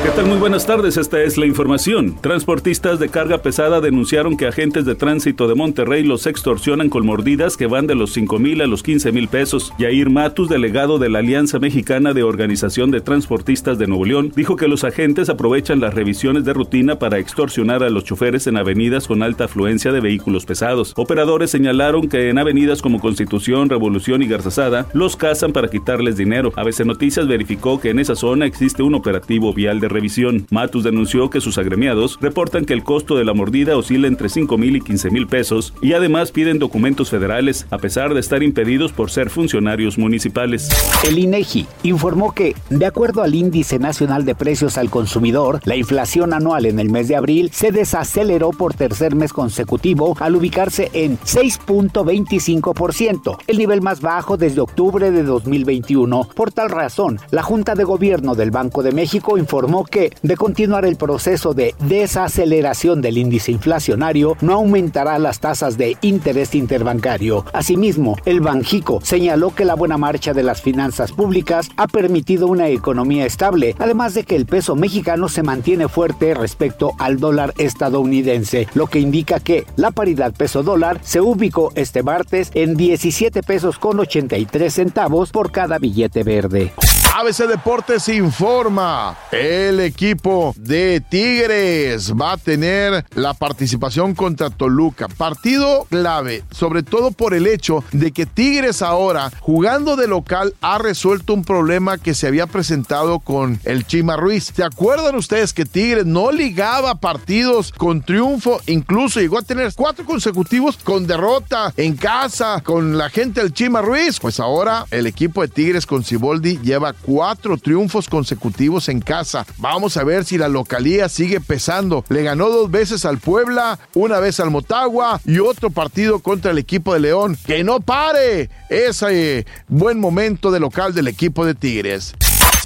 ¿Qué tal? Muy buenas tardes, esta es la información. Transportistas de carga pesada denunciaron que agentes de tránsito de Monterrey los extorsionan con mordidas que van de los 5 mil a los 15 mil pesos. Yair Matus, delegado de la Alianza Mexicana de Organización de Transportistas de Nuevo León, dijo que los agentes aprovechan las revisiones de rutina para extorsionar a los choferes en avenidas con alta afluencia de vehículos pesados. Operadores señalaron que en avenidas como Constitución, Revolución y Garzasada los cazan para quitarles dinero. ABC Noticias verificó que en esa zona existe un operativo vial de revisión. Matus denunció que sus agremiados reportan que el costo de la mordida oscila entre 5 mil y 15 mil pesos y además piden documentos federales, a pesar de estar impedidos por ser funcionarios municipales. El INEGI informó que, de acuerdo al Índice Nacional de Precios al Consumidor, la inflación anual en el mes de abril se desaceleró por tercer mes consecutivo al ubicarse en 6.25%, el nivel más bajo desde octubre de 2021. Por tal razón, la Junta de Gobierno del Banco de México informó que, de continuar el proceso de desaceleración del índice inflacionario, no aumentará las tasas de interés interbancario. Asimismo, el Banjico señaló que la buena marcha de las finanzas públicas ha permitido una economía estable, además de que el peso mexicano se mantiene fuerte respecto al dólar estadounidense, lo que indica que la paridad peso-dólar se ubicó este martes en 17 pesos con 83 centavos por cada billete verde. ABC Deportes informa. El equipo de Tigres va a tener la participación contra Toluca. Partido clave, sobre todo por el hecho de que Tigres ahora, jugando de local, ha resuelto un problema que se había presentado con el Chima Ruiz. ¿Se acuerdan ustedes que Tigres no ligaba partidos con triunfo? Incluso llegó a tener cuatro consecutivos con derrota en casa con la gente del Chima Ruiz. Pues ahora el equipo de Tigres con Ciboldi lleva cuatro triunfos consecutivos en casa. Vamos a ver si la localía sigue pesando. Le ganó dos veces al Puebla, una vez al Motagua y otro partido contra el equipo de León. ¡Que no pare! Ese buen momento de local del equipo de Tigres.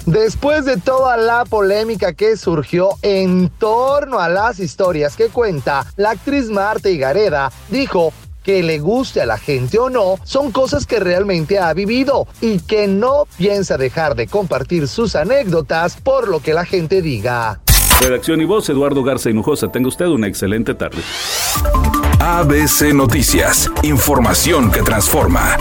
Después de toda la polémica que surgió en torno a las historias que cuenta, la actriz Marta Higareda dijo que le guste a la gente o no, son cosas que realmente ha vivido y que no piensa dejar de compartir sus anécdotas por lo que la gente diga. Redacción y voz, Eduardo Garza Hinojosa. Tenga usted una excelente tarde. ABC Noticias, información que transforma.